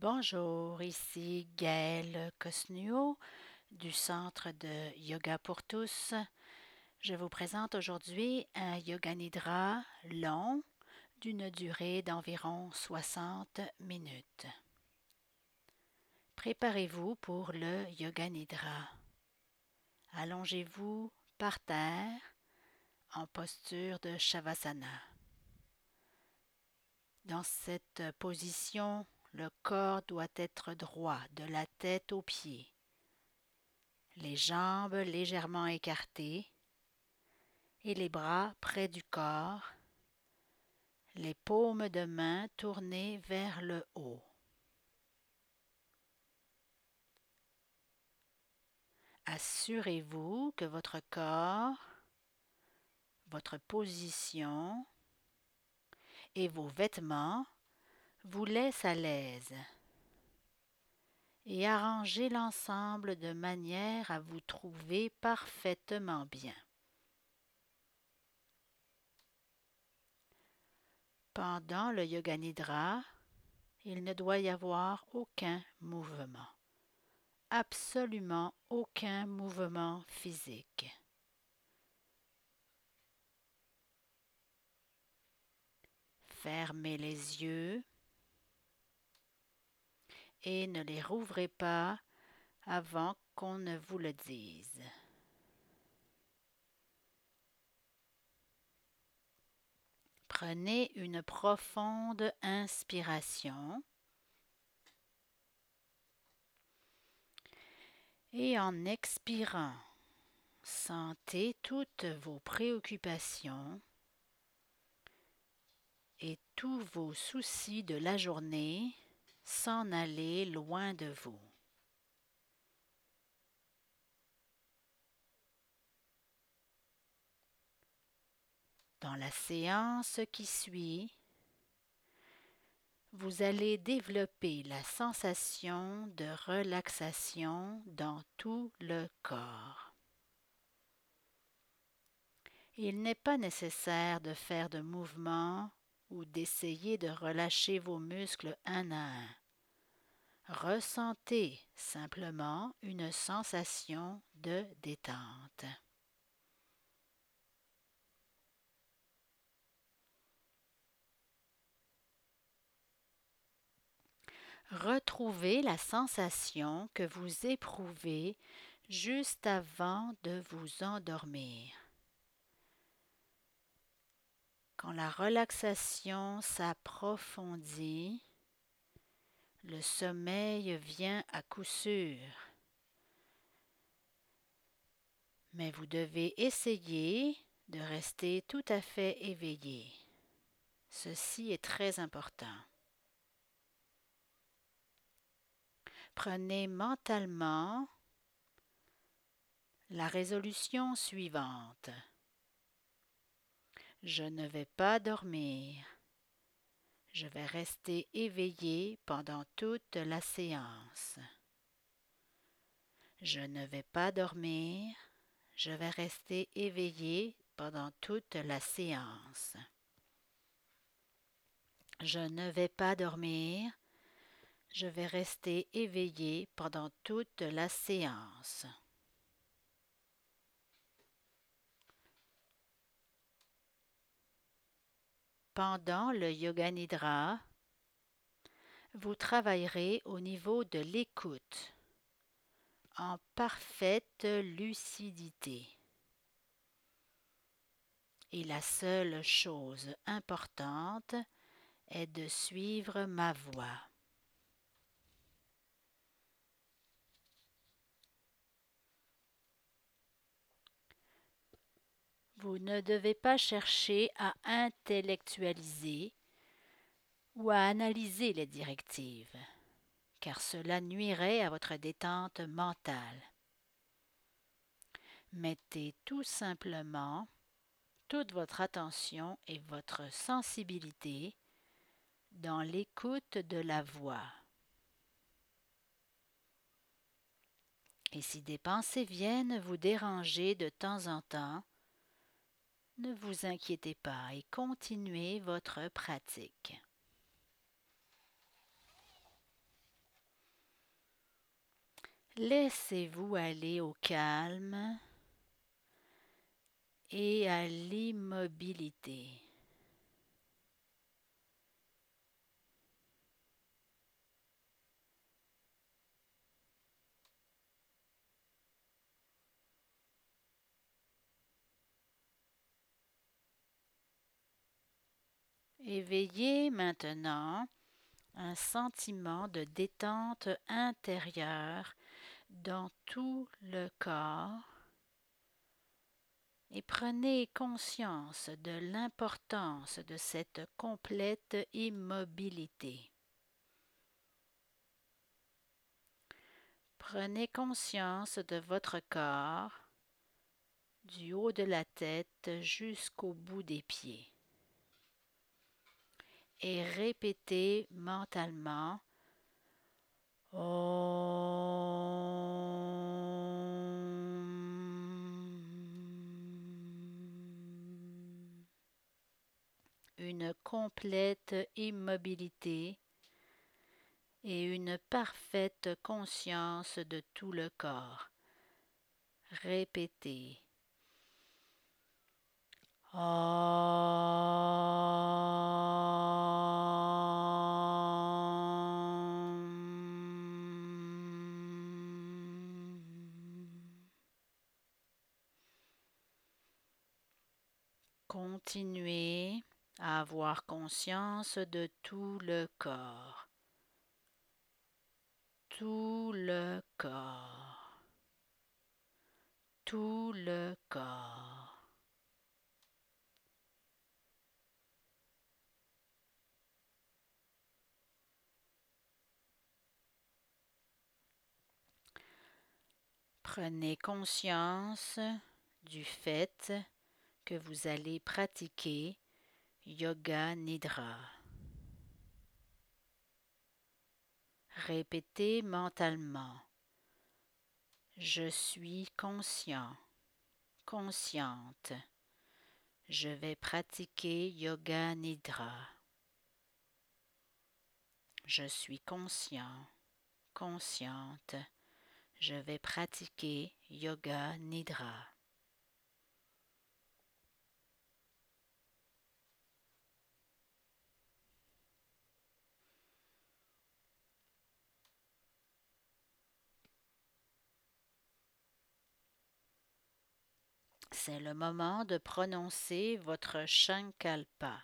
Bonjour, ici Gaëlle Cosnuo du Centre de Yoga pour tous. Je vous présente aujourd'hui un Yoga Nidra long d'une durée d'environ 60 minutes. Préparez-vous pour le Yoga Nidra. Allongez-vous par terre en posture de Shavasana. Dans cette position, le corps doit être droit de la tête aux pieds, les jambes légèrement écartées et les bras près du corps, les paumes de main tournées vers le haut. Assurez-vous que votre corps, votre position et vos vêtements vous laissent à l'aise et arrangez l'ensemble de manière à vous trouver parfaitement bien. Pendant le yoga nidra, il ne doit y avoir aucun mouvement, absolument aucun mouvement physique. Fermez les yeux et ne les rouvrez pas avant qu'on ne vous le dise. Prenez une profonde inspiration et en expirant, sentez toutes vos préoccupations et tous vos soucis de la journée s'en aller loin de vous. Dans la séance qui suit, vous allez développer la sensation de relaxation dans tout le corps. Il n'est pas nécessaire de faire de mouvements ou d'essayer de relâcher vos muscles un à un. Ressentez simplement une sensation de détente. Retrouvez la sensation que vous éprouvez juste avant de vous endormir. Quand la relaxation s'approfondit, le sommeil vient à coup sûr. Mais vous devez essayer de rester tout à fait éveillé. Ceci est très important. Prenez mentalement la résolution suivante. Je ne vais pas dormir. Je vais rester éveillé pendant toute la séance. Je ne vais pas dormir. Je vais rester éveillé pendant toute la séance. Je ne vais pas dormir. Je vais rester éveillé pendant toute la séance. Pendant le Yoga Nidra, vous travaillerez au niveau de l'écoute, en parfaite lucidité. Et la seule chose importante est de suivre ma voix. Vous ne devez pas chercher à intellectualiser ou à analyser les directives, car cela nuirait à votre détente mentale. Mettez tout simplement toute votre attention et votre sensibilité dans l'écoute de la voix. Et si des pensées viennent vous déranger de temps en temps, ne vous inquiétez pas et continuez votre pratique. Laissez-vous aller au calme et à l'immobilité. Éveillez maintenant un sentiment de détente intérieure dans tout le corps et prenez conscience de l'importance de cette complète immobilité. Prenez conscience de votre corps du haut de la tête jusqu'au bout des pieds et répétez mentalement Une complète immobilité et une parfaite conscience de tout le corps. Répétez. Continuez à avoir conscience de tout le corps. Tout le corps. Tout le corps. Prenez conscience du fait que vous allez pratiquer Yoga Nidra. Répétez mentalement. Je suis conscient, consciente. Je vais pratiquer Yoga Nidra. Je suis conscient, consciente. Je vais pratiquer Yoga Nidra. C'est le moment de prononcer votre Shankalpa.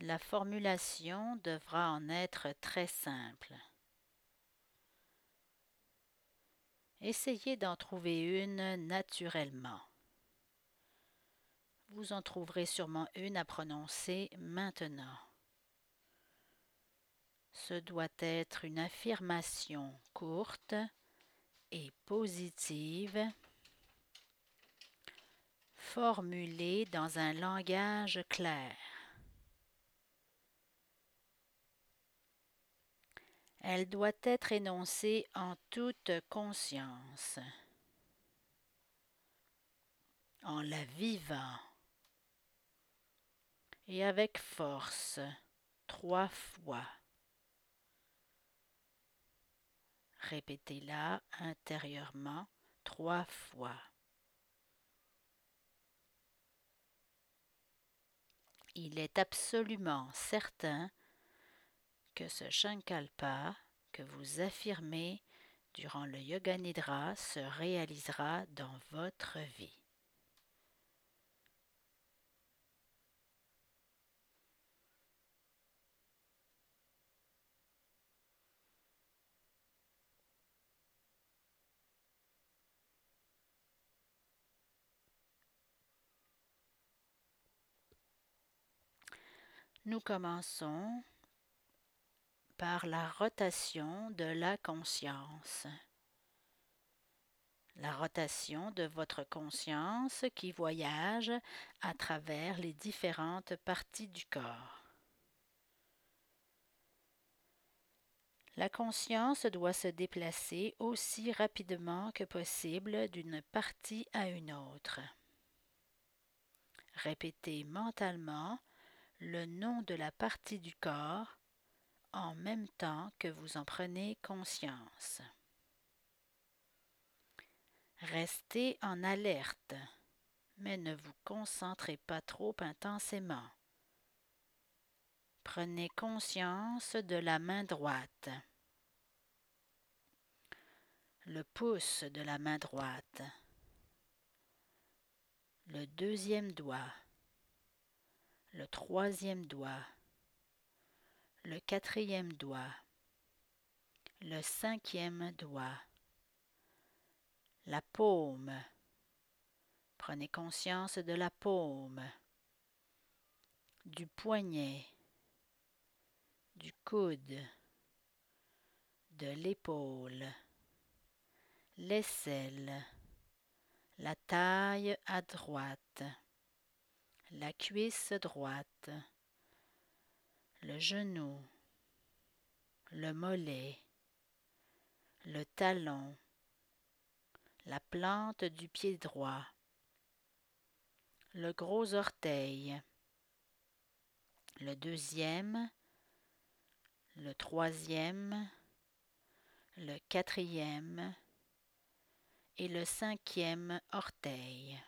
La formulation devra en être très simple. Essayez d'en trouver une naturellement. Vous en trouverez sûrement une à prononcer maintenant. Ce doit être une affirmation courte et positive formulée dans un langage clair. Elle doit être énoncée en toute conscience, en la vivant et avec force trois fois. Répétez-la intérieurement trois fois. il est absolument certain que ce Shankalpa que vous affirmez durant le Yoga Nidra se réalisera dans votre vie. Nous commençons par la rotation de la conscience. La rotation de votre conscience qui voyage à travers les différentes parties du corps. La conscience doit se déplacer aussi rapidement que possible d'une partie à une autre. Répétez mentalement le nom de la partie du corps en même temps que vous en prenez conscience. Restez en alerte, mais ne vous concentrez pas trop intensément. Prenez conscience de la main droite, le pouce de la main droite, le deuxième doigt, le troisième doigt, le quatrième doigt, le cinquième doigt, la paume. Prenez conscience de la paume, du poignet, du coude, de l'épaule, l'aisselle, la taille à droite, la cuisse droite, le genou, le mollet, le talon, la plante du pied droit, le gros orteil, le deuxième, le troisième, le quatrième et le cinquième orteil.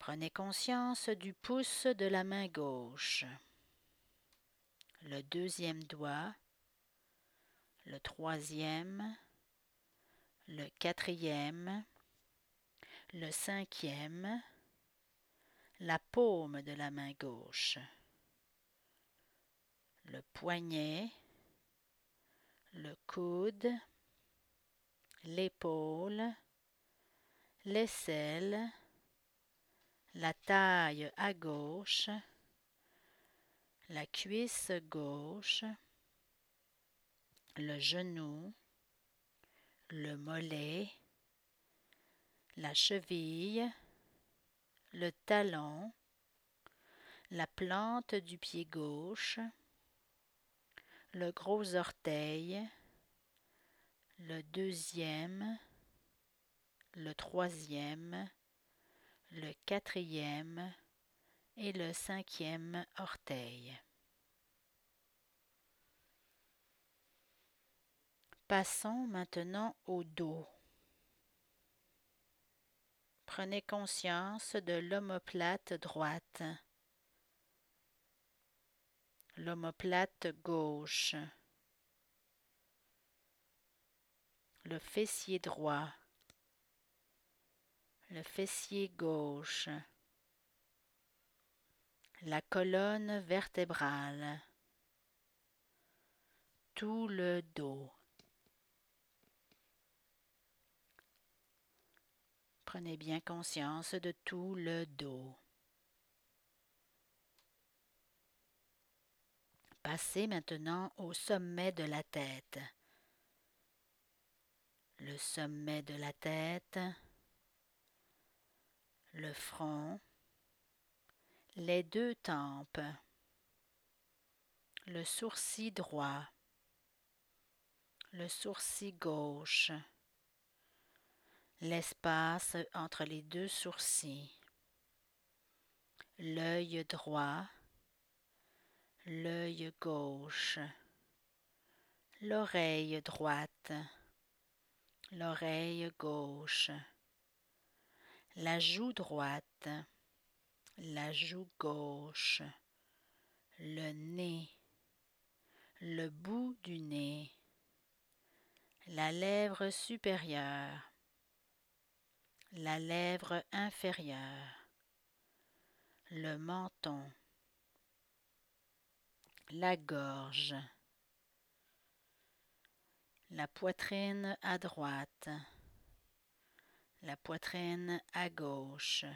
Prenez conscience du pouce de la main gauche, le deuxième doigt, le troisième, le quatrième, le cinquième, la paume de la main gauche, le poignet, le coude, l'épaule, l'aisselle, la taille à gauche, la cuisse gauche, le genou, le mollet, la cheville, le talon, la plante du pied gauche, le gros orteil, le deuxième, le troisième, le quatrième et le cinquième orteil. Passons maintenant au dos. Prenez conscience de l'omoplate droite, l'omoplate gauche, le fessier droit, le fessier gauche, la colonne vertébrale, tout le dos. Prenez bien conscience de tout le dos. Passez maintenant au sommet de la tête. Le sommet de la tête le front, les deux tempes, le sourcil droit, le sourcil gauche, l'espace entre les deux sourcils, l'œil droit, l'œil gauche, l'oreille droite, l'oreille gauche, la joue droite, la joue gauche, le nez, le bout du nez, la lèvre supérieure, la lèvre inférieure, le menton, la gorge, la poitrine à droite, la poitrine à gauche,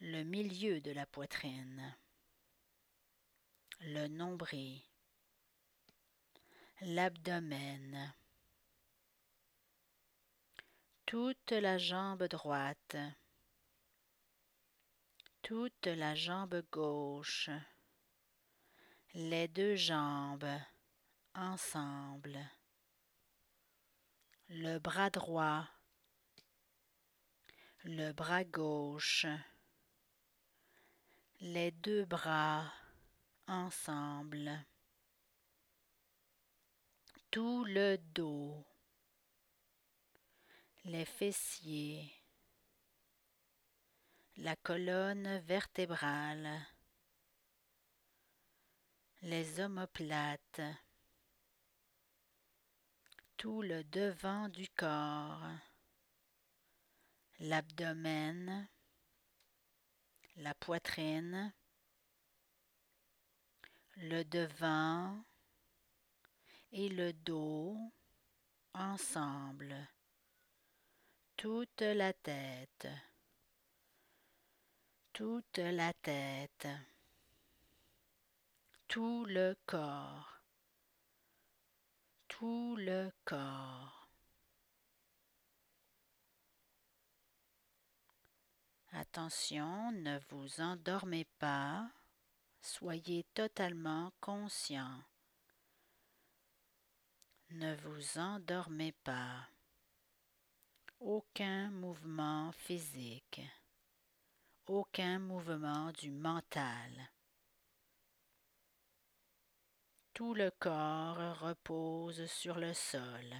le milieu de la poitrine, le nombril, l'abdomen, toute la jambe droite, toute la jambe gauche, les deux jambes ensemble le bras droit, le bras gauche, les deux bras ensemble, tout le dos, les fessiers, la colonne vertébrale, les omoplates, tout le devant du corps, l'abdomen, la poitrine, le devant. Et le dos. Ensemble, toute la tête, toute la tête, tout le corps, le corps. Attention, ne vous endormez pas, soyez totalement conscient. Ne vous endormez pas. Aucun mouvement physique, aucun mouvement du mental. Tout le corps repose sur le sol.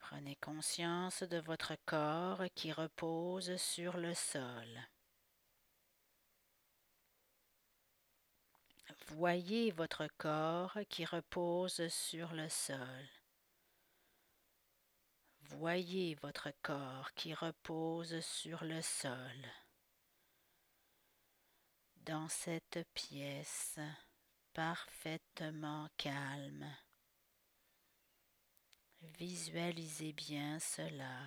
Prenez conscience de votre corps qui repose sur le sol. Voyez votre corps qui repose sur le sol. Voyez votre corps qui repose sur le sol. Dans cette pièce parfaitement calme. Visualisez bien cela.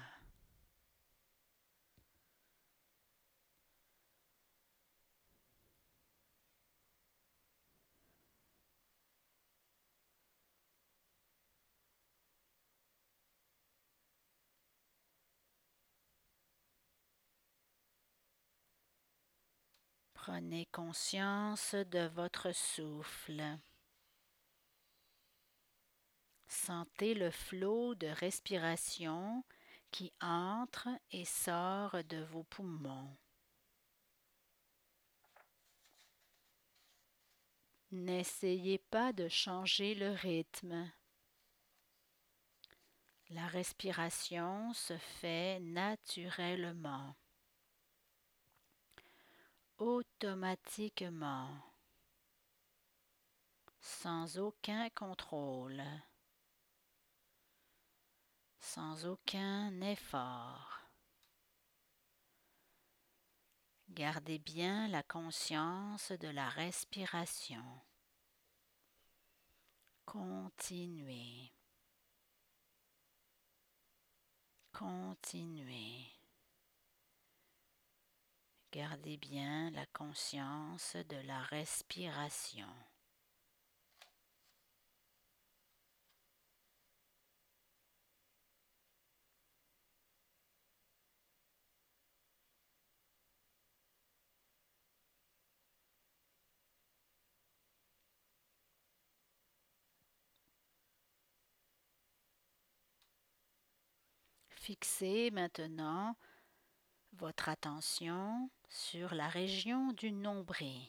Prenez conscience de votre souffle. Sentez le flot de respiration qui entre et sort de vos poumons. N'essayez pas de changer le rythme. La respiration se fait naturellement, automatiquement, sans aucun contrôle sans aucun effort. Gardez bien la conscience de la respiration. Continuez. Continuez. Gardez bien la conscience de la respiration. Fixez maintenant votre attention sur la région du nombril.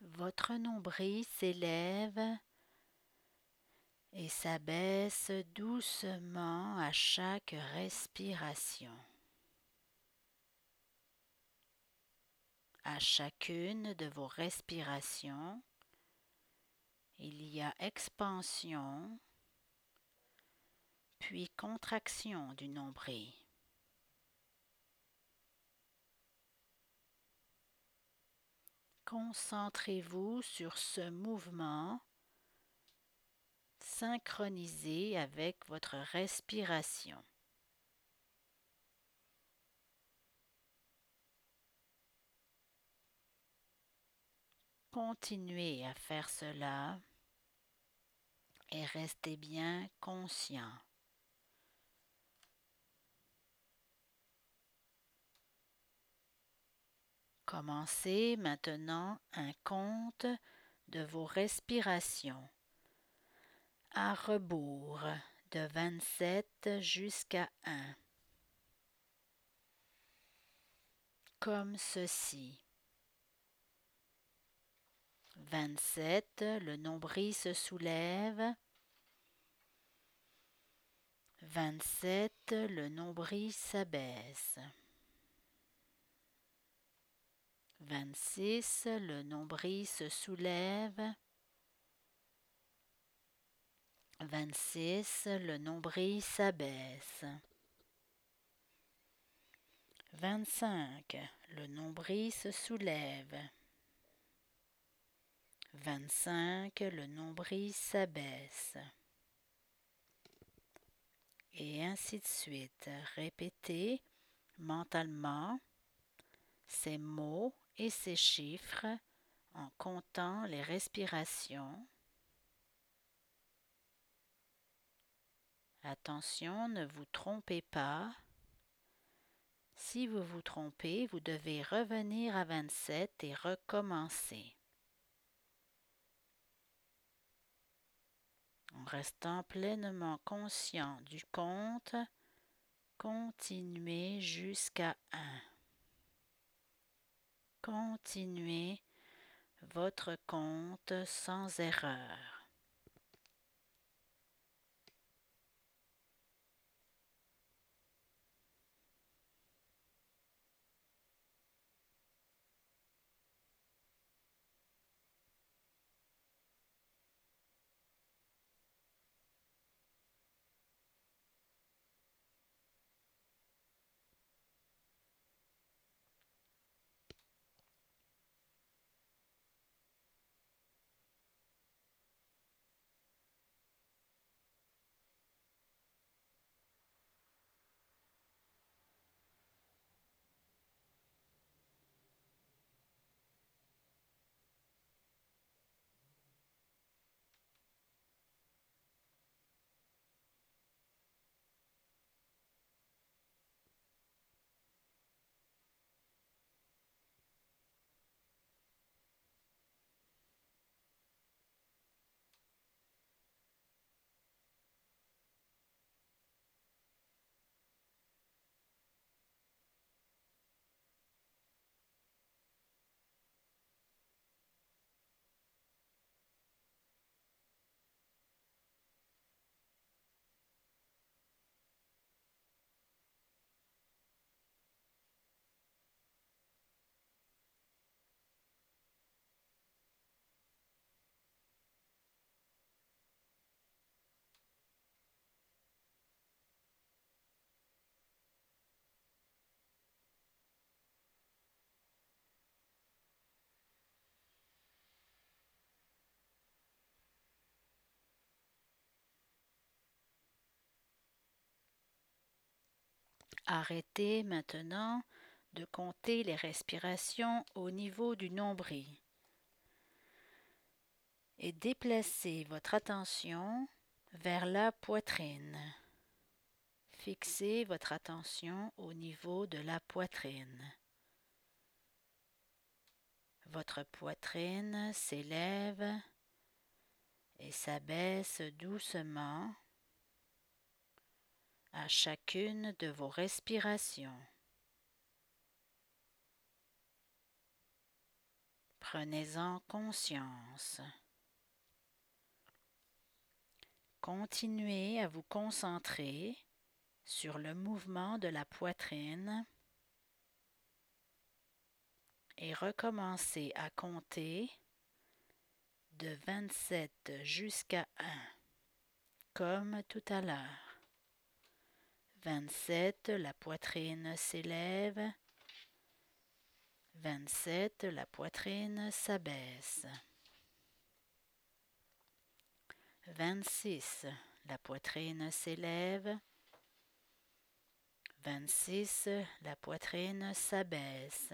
Votre nombril s'élève et s'abaisse doucement à chaque respiration. À chacune de vos respirations, il y a expansion, puis contraction du nombril. Concentrez-vous sur ce mouvement synchronisé avec votre respiration. Continuez à faire cela et restez bien conscient. Commencez maintenant un compte de vos respirations à rebours de 27 jusqu'à 1. comme ceci. 27, le nombril se soulève. 27, le nombril s'abaisse. 26, le nombril se soulève. 26, le nombril s'abaisse. 25, le nombril se soulève. 25, le nombril s'abaisse. Et ainsi de suite. Répétez mentalement ces mots et ces chiffres en comptant les respirations. Attention, ne vous trompez pas. Si vous vous trompez, vous devez revenir à 27 et recommencer. En restant pleinement conscient du compte, continuez jusqu'à 1. Continuez votre compte sans erreur. Arrêtez maintenant de compter les respirations au niveau du nombril et déplacez votre attention vers la poitrine. Fixez votre attention au niveau de la poitrine. Votre poitrine s'élève et s'abaisse doucement chacune de vos respirations. Prenez-en conscience. Continuez à vous concentrer sur le mouvement de la poitrine et recommencez à compter de 27 jusqu'à 1 comme tout à l'heure. 27, la poitrine s'élève. 27, la poitrine s'abaisse. 26, la poitrine s'élève. 26, la poitrine s'abaisse.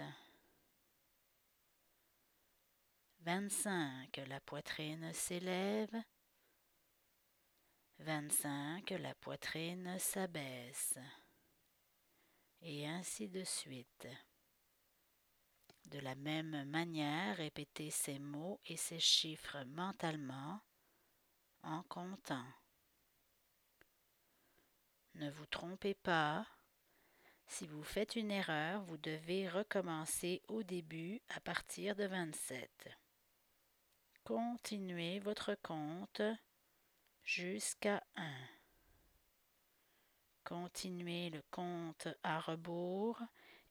25, la poitrine s'élève. 25, la poitrine s'abaisse. Et ainsi de suite. De la même manière, répétez ces mots et ces chiffres mentalement en comptant. Ne vous trompez pas. Si vous faites une erreur, vous devez recommencer au début à partir de 27. Continuez votre compte jusqu'à 1. Continuez le compte à rebours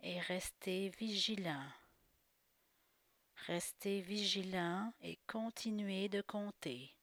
et restez vigilant. Restez vigilant et continuez de compter.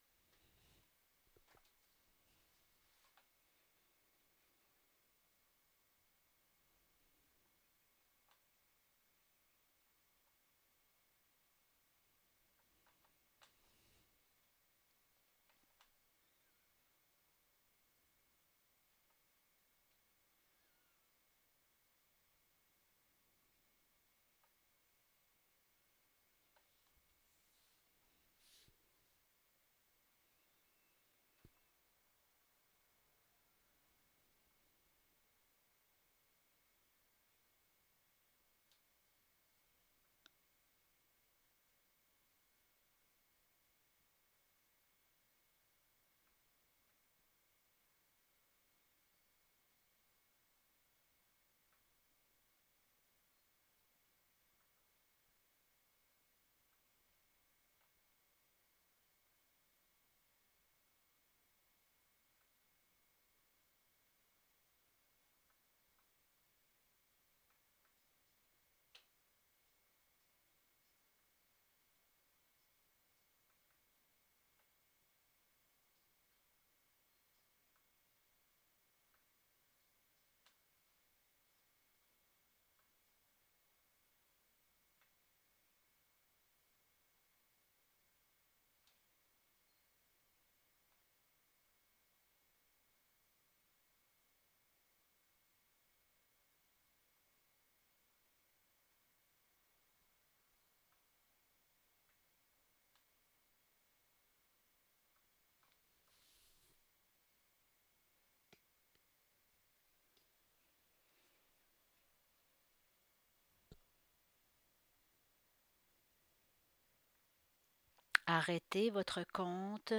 Arrêtez votre compte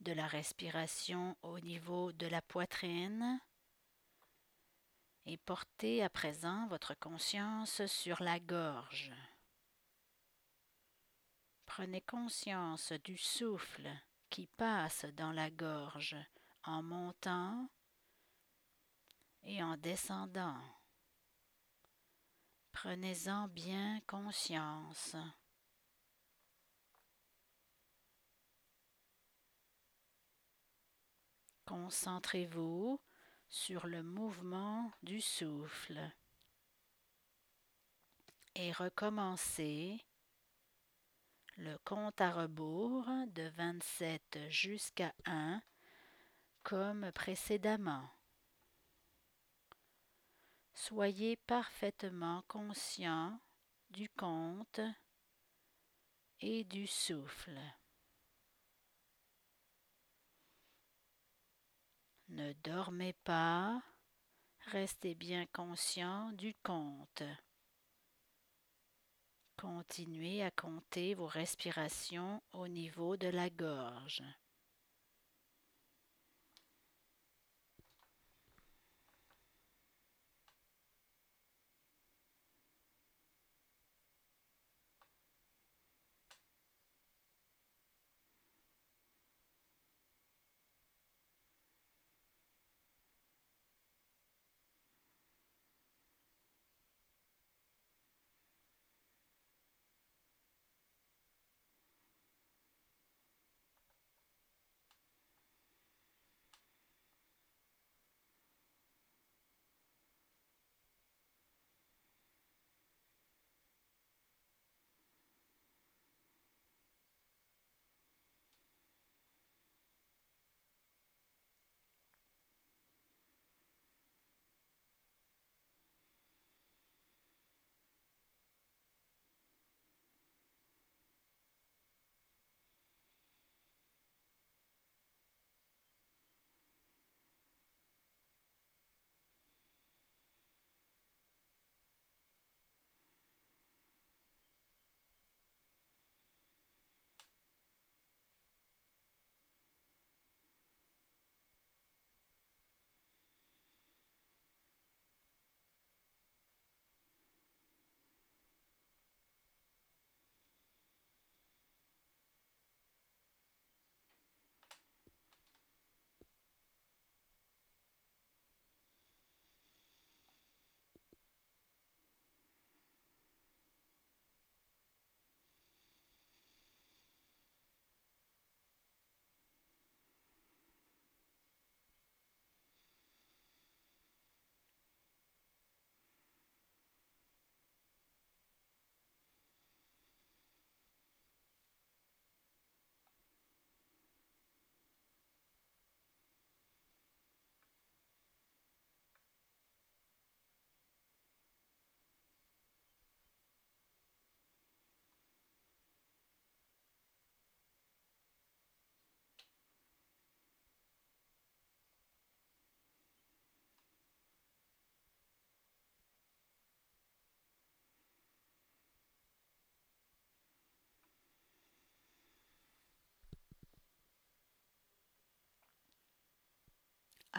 de la respiration au niveau de la poitrine et portez à présent votre conscience sur la gorge. Prenez conscience du souffle qui passe dans la gorge en montant et en descendant. Prenez-en bien conscience. Concentrez-vous sur le mouvement du souffle et recommencez le compte à rebours de 27 jusqu'à 1 comme précédemment. Soyez parfaitement conscient du compte et du souffle. Ne dormez pas, restez bien conscient du compte. Continuez à compter vos respirations au niveau de la gorge.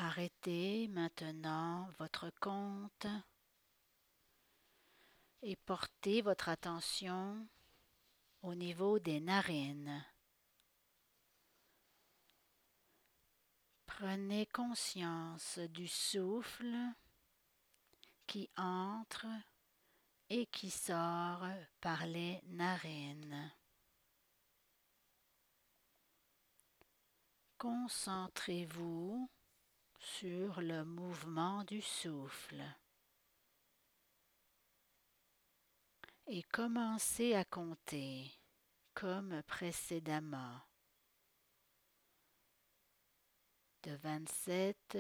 Arrêtez maintenant votre compte et portez votre attention au niveau des narines. Prenez conscience du souffle qui entre et qui sort par les narines. Concentrez-vous sur le mouvement du souffle et commencez à compter comme précédemment de 27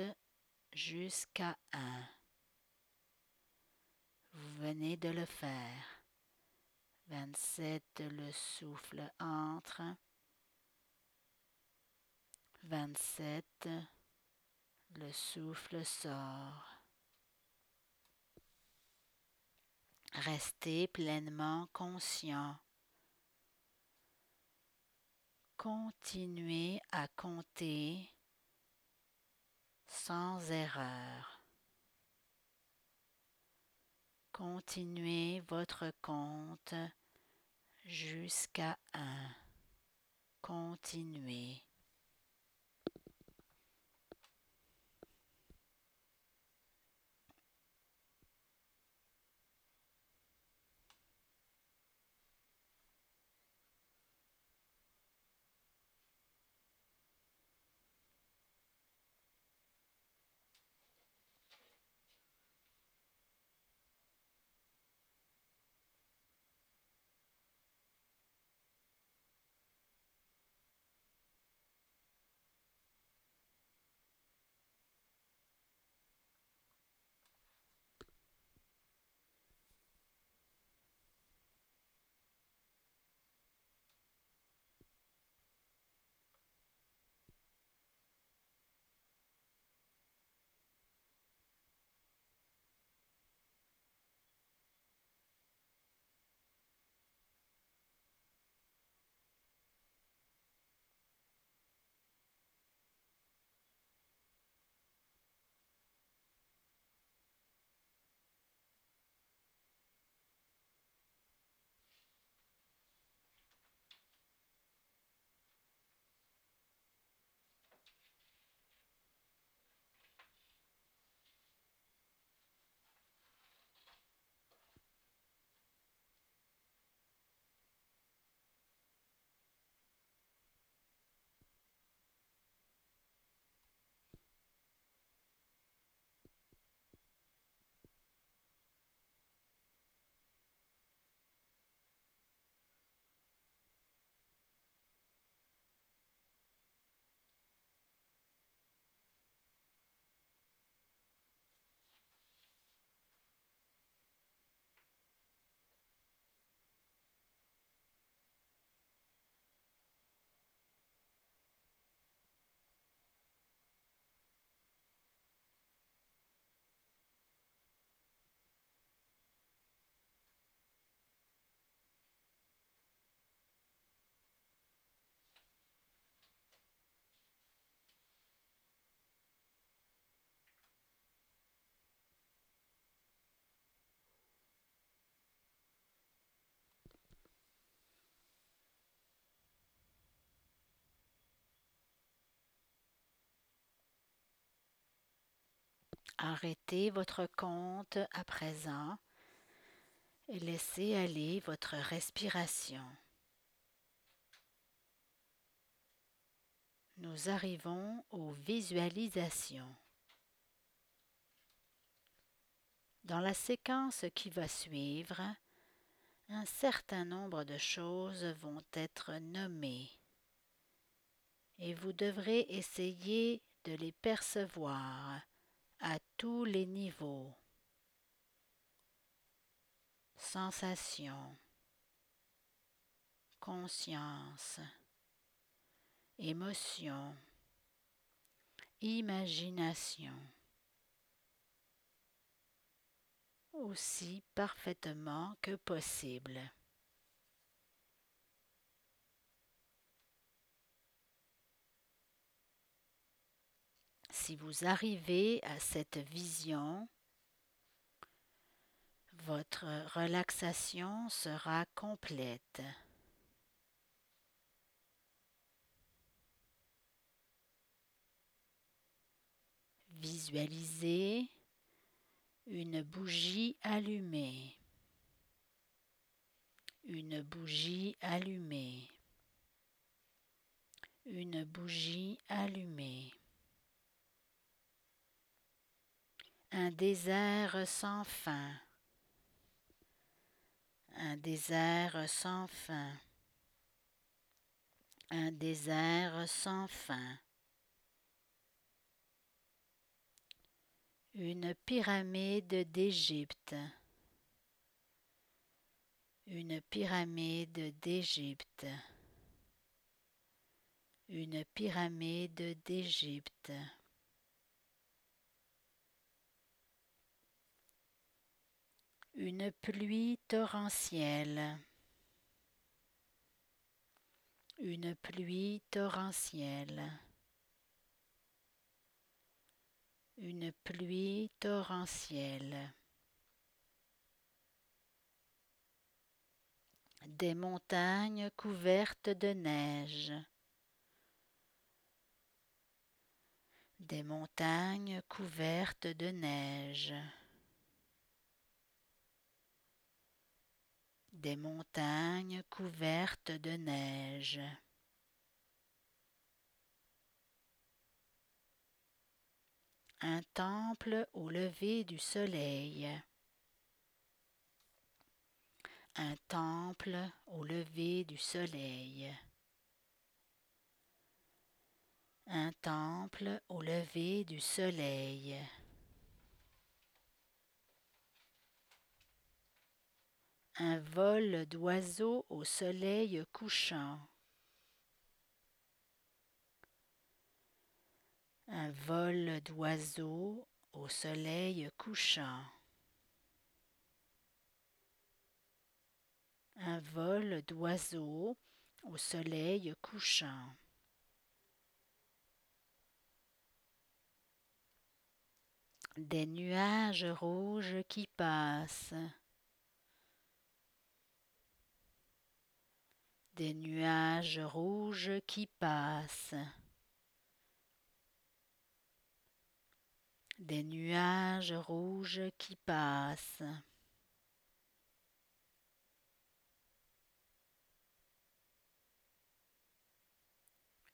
jusqu'à 1. Vous venez de le faire. 27, le souffle entre. 27, le souffle sort. Restez pleinement conscient. Continuez à compter sans erreur. Continuez votre compte jusqu'à un. Continuez. Arrêtez votre compte à présent et laissez aller votre respiration. Nous arrivons aux visualisations. Dans la séquence qui va suivre, un certain nombre de choses vont être nommées et vous devrez essayer de les percevoir à tous les niveaux. Sensation, conscience, émotion, imagination. aussi parfaitement que possible. Si vous arrivez à cette vision, votre relaxation sera complète. Visualisez une bougie allumée. Une bougie allumée. Une bougie allumée. Un désert sans fin. Un désert sans fin. Un désert sans fin. Une pyramide d'Égypte. Une pyramide d'Égypte. Une pyramide d'Égypte. Une pluie torrentielle. Une pluie torrentielle. une pluie torrentielle. Des montagnes couvertes de neige. Des montagnes couvertes de neige. Des montagnes couvertes de neige. un temple au lever du soleil. Un temple au lever du soleil. Un temple au lever du soleil. Un vol d'oiseaux au soleil couchant. un vol d'oiseaux au soleil couchant. Un vol d'oiseaux au soleil couchant. Des nuages rouges qui passent. Des nuages rouges qui passent. des nuages rouges qui passent.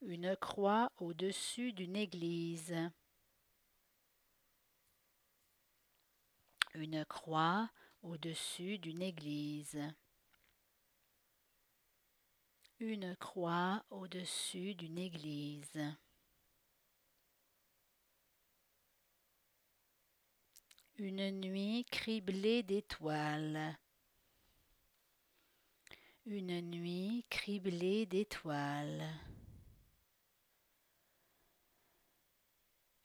Une croix au-dessus d'une église. Une croix au-dessus d'une église. Une croix au-dessus d'une église. Une nuit criblée d'étoiles. Une nuit criblée d'étoiles.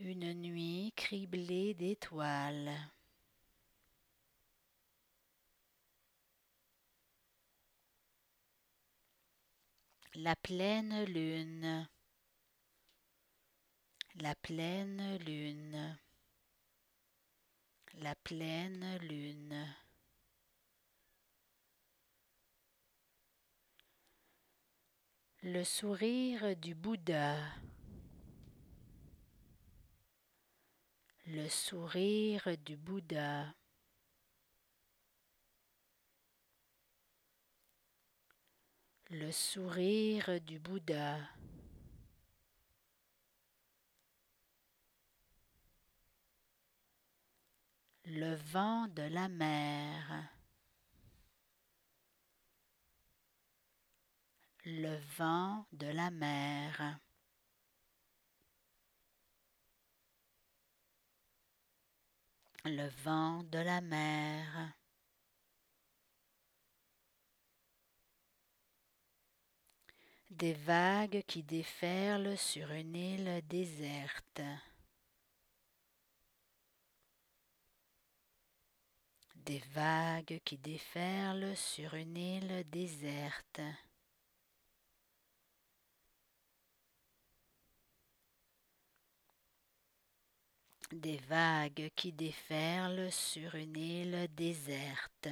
Une nuit criblée d'étoiles. La pleine lune. La pleine lune la pleine lune. Le sourire du Bouddha. Le sourire du Bouddha. Le sourire du Bouddha. le vent de la mer. Le vent de la mer. Le vent de la mer. Des vagues qui déferlent sur une île déserte. des vagues qui déferlent sur une île déserte. des vagues qui déferlent sur une île déserte.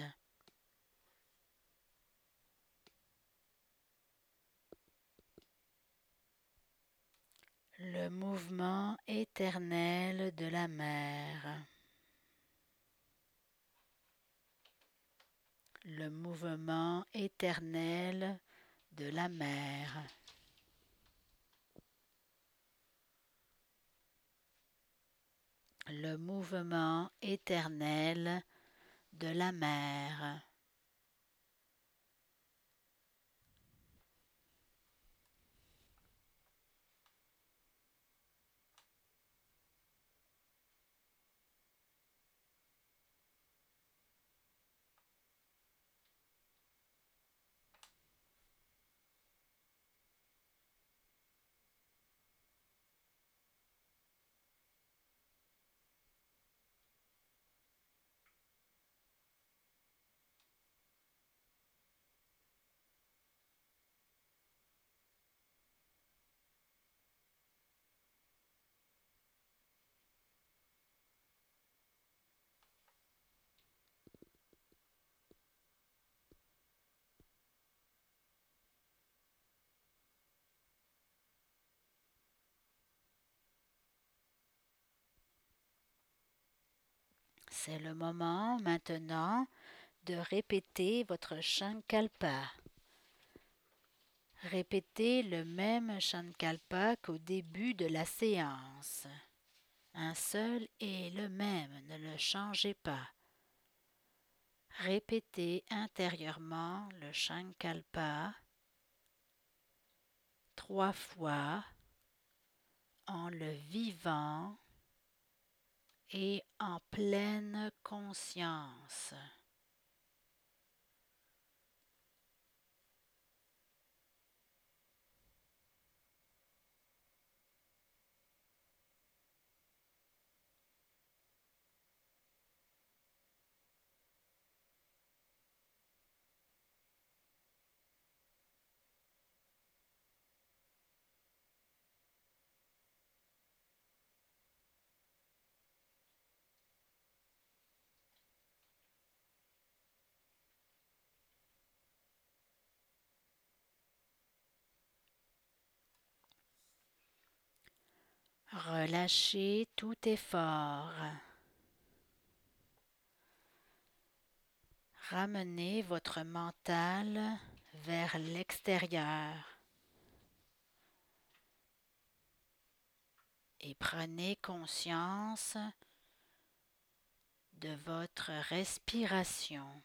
Le mouvement éternel de la mer. Le mouvement éternel de la mer. le mouvement éternel de la mer. C'est le moment maintenant de répéter votre Shankalpa. Répétez le même Shankalpa qu'au début de la séance. Un seul et le même, ne le changez pas. Répétez intérieurement le Shankalpa trois fois en le vivant et en pleine conscience. Relâchez tout effort. Ramenez votre mental vers l'extérieur et prenez conscience de votre respiration.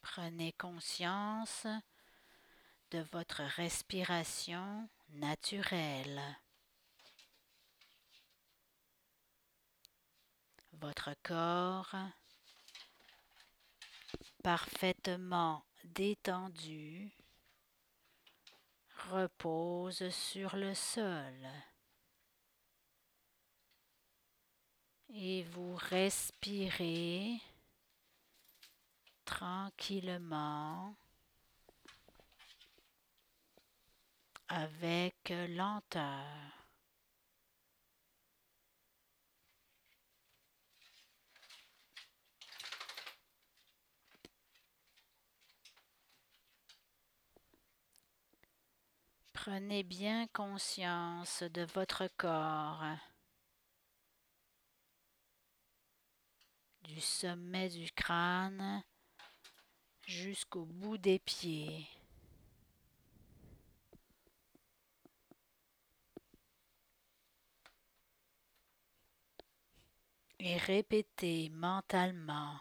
Prenez conscience de votre respiration naturelle. Votre corps parfaitement détendu repose sur le sol et vous respirez tranquillement avec lenteur. Prenez bien conscience de votre corps, du sommet du crâne jusqu'au bout des pieds. Et répétez mentalement.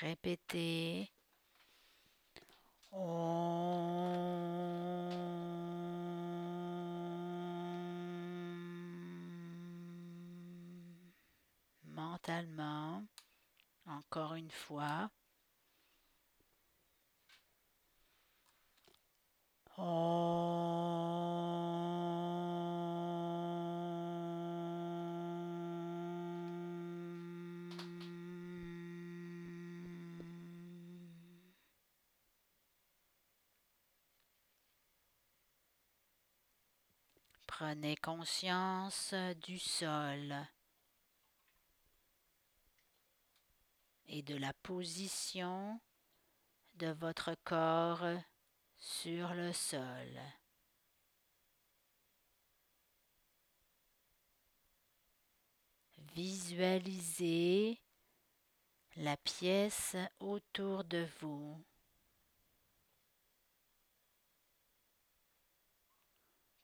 Répétez. Encore une fois. Prenez conscience du sol et de la position de votre corps sur le sol. Visualisez la pièce autour de vous.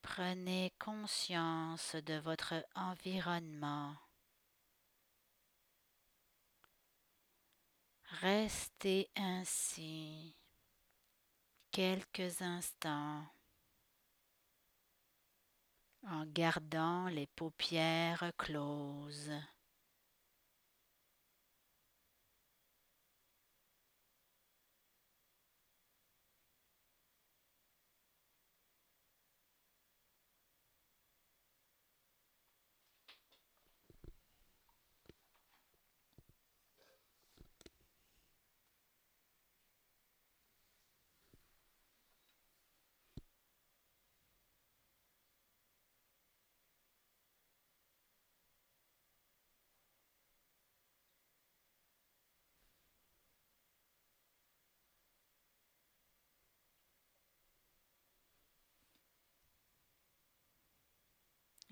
Prenez conscience de votre environnement. Restez ainsi quelques instants en gardant les paupières closes.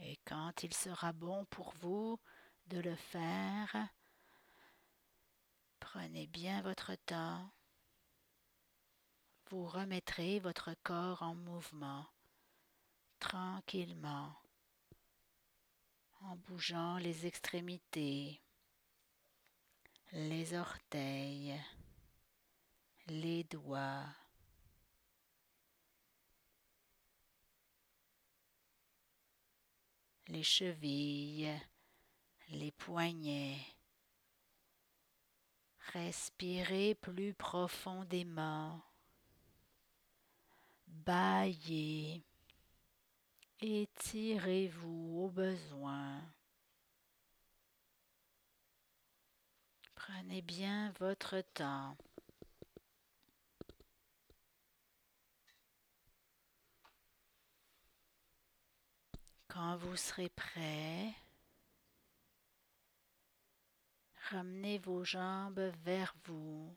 Et quand il sera bon pour vous de le faire, prenez bien votre temps. Vous remettrez votre corps en mouvement tranquillement en bougeant les extrémités, les orteils, les doigts, les chevilles, les poignets. Respirez plus profondément. Baillez. Étirez-vous au besoin. Prenez bien votre temps. Quand vous serez prêt, ramenez vos jambes vers vous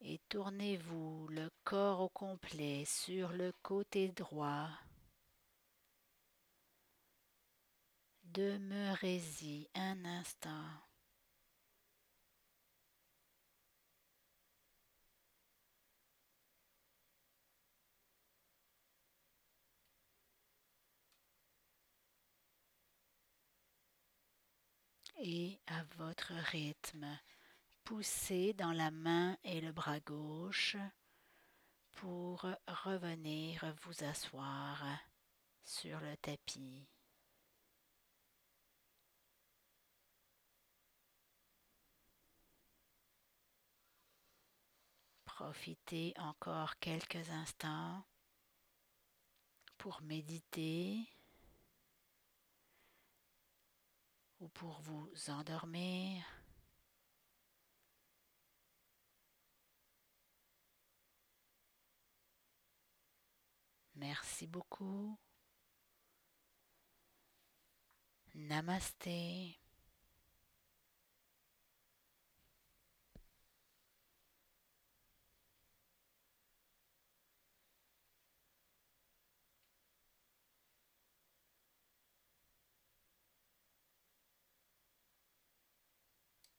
et tournez-vous le corps au complet sur le côté droit. Demeurez-y un instant. Et à votre rythme. Poussez dans la main et le bras gauche pour revenir vous asseoir sur le tapis. Profitez encore quelques instants pour méditer ou pour vous endormir? Merci beaucoup. Namasté.